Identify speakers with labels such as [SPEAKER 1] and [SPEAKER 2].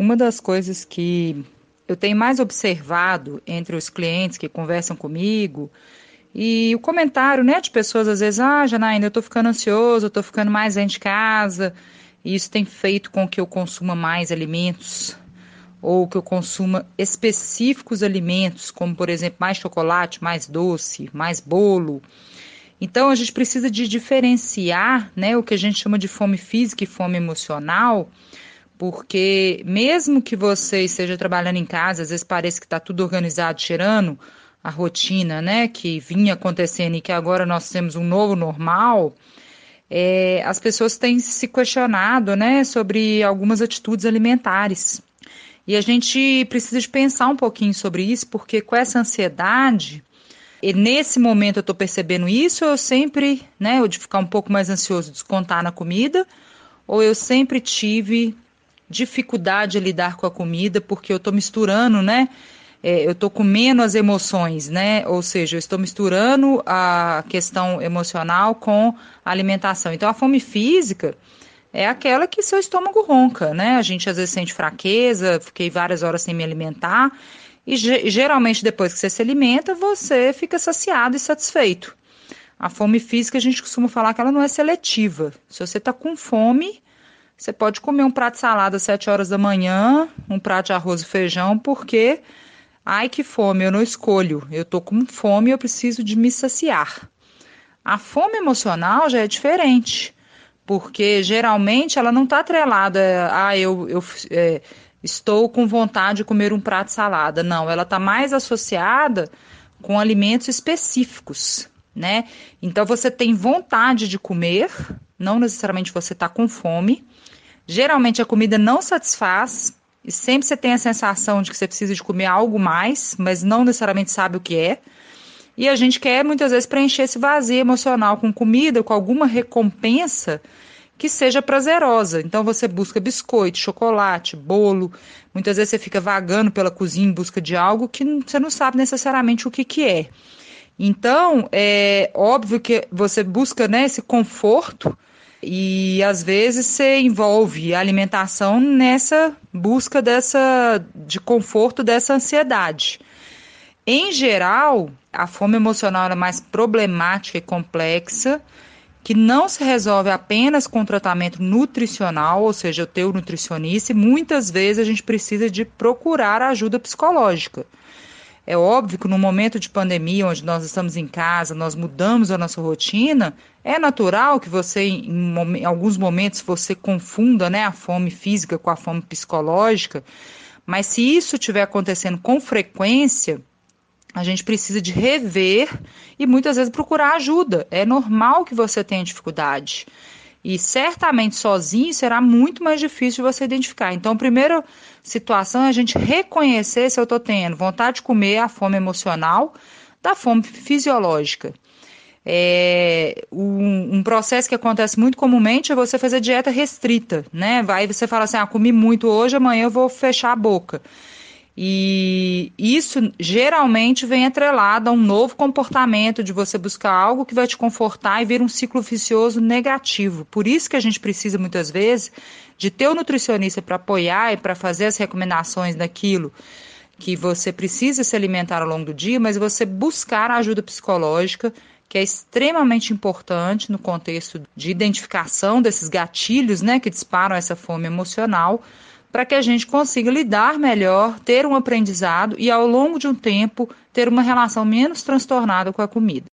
[SPEAKER 1] Uma das coisas que eu tenho mais observado entre os clientes que conversam comigo e o comentário, né, de pessoas às vezes, ah, Janaína, eu tô ficando ansioso, eu tô ficando mais dentro de casa, e isso tem feito com que eu consuma mais alimentos ou que eu consuma específicos alimentos, como por exemplo, mais chocolate, mais doce, mais bolo. Então a gente precisa de diferenciar, né, o que a gente chama de fome física e fome emocional porque mesmo que você esteja trabalhando em casa, às vezes parece que está tudo organizado, cheirando a rotina, né, que vinha acontecendo e que agora nós temos um novo normal, é, as pessoas têm se questionado, né, sobre algumas atitudes alimentares. E a gente precisa de pensar um pouquinho sobre isso, porque com essa ansiedade, e nesse momento eu estou percebendo isso, eu sempre, né, eu de ficar um pouco mais ansioso, descontar na comida, ou eu sempre tive dificuldade de lidar com a comida, porque eu estou misturando, né? É, eu estou comendo as emoções, né? Ou seja, eu estou misturando a questão emocional com a alimentação. Então, a fome física é aquela que seu estômago ronca, né? A gente às vezes sente fraqueza, fiquei várias horas sem me alimentar. E geralmente, depois que você se alimenta, você fica saciado e satisfeito. A fome física, a gente costuma falar que ela não é seletiva. Se você está com fome, você pode comer um prato de salada às 7 horas da manhã, um prato de arroz e feijão, porque ai que fome, eu não escolho. Eu tô com fome eu preciso de me saciar. A fome emocional já é diferente, porque geralmente ela não está atrelada a ah, eu, eu é, estou com vontade de comer um prato de salada. Não, ela está mais associada com alimentos específicos, né? Então você tem vontade de comer, não necessariamente você está com fome. Geralmente a comida não satisfaz e sempre você tem a sensação de que você precisa de comer algo mais, mas não necessariamente sabe o que é. E a gente quer muitas vezes preencher esse vazio emocional com comida, com alguma recompensa que seja prazerosa. Então você busca biscoito, chocolate, bolo. Muitas vezes você fica vagando pela cozinha em busca de algo que você não sabe necessariamente o que, que é. Então, é óbvio que você busca né, esse conforto e às vezes você envolve a alimentação nessa busca dessa de conforto dessa ansiedade. Em geral, a fome emocional é mais problemática e complexa, que não se resolve apenas com tratamento nutricional, ou seja, o teu nutricionista, e muitas vezes a gente precisa de procurar ajuda psicológica. É óbvio que no momento de pandemia, onde nós estamos em casa, nós mudamos a nossa rotina, é natural que você, em, alguns momentos, você confunda né, a fome física com a fome psicológica, mas se isso estiver acontecendo com frequência, a gente precisa de rever e muitas vezes procurar ajuda. É normal que você tenha dificuldade. E certamente sozinho será muito mais difícil de você identificar. Então, a primeira situação é a gente reconhecer se eu estou tendo vontade de comer, a fome emocional, da fome fisiológica. É, um, um, processo que acontece muito comumente é você fazer dieta restrita, né? Vai você fala assim, ah, comi muito hoje, amanhã eu vou fechar a boca. E isso geralmente vem atrelado a um novo comportamento de você buscar algo que vai te confortar e vir um ciclo vicioso negativo. Por isso que a gente precisa muitas vezes de ter o um nutricionista para apoiar e para fazer as recomendações daquilo que você precisa se alimentar ao longo do dia, mas você buscar a ajuda psicológica, que é extremamente importante no contexto de identificação desses gatilhos, né, que disparam essa fome emocional para que a gente consiga lidar melhor, ter um aprendizado e, ao longo de um tempo, ter uma relação menos transtornada com a comida.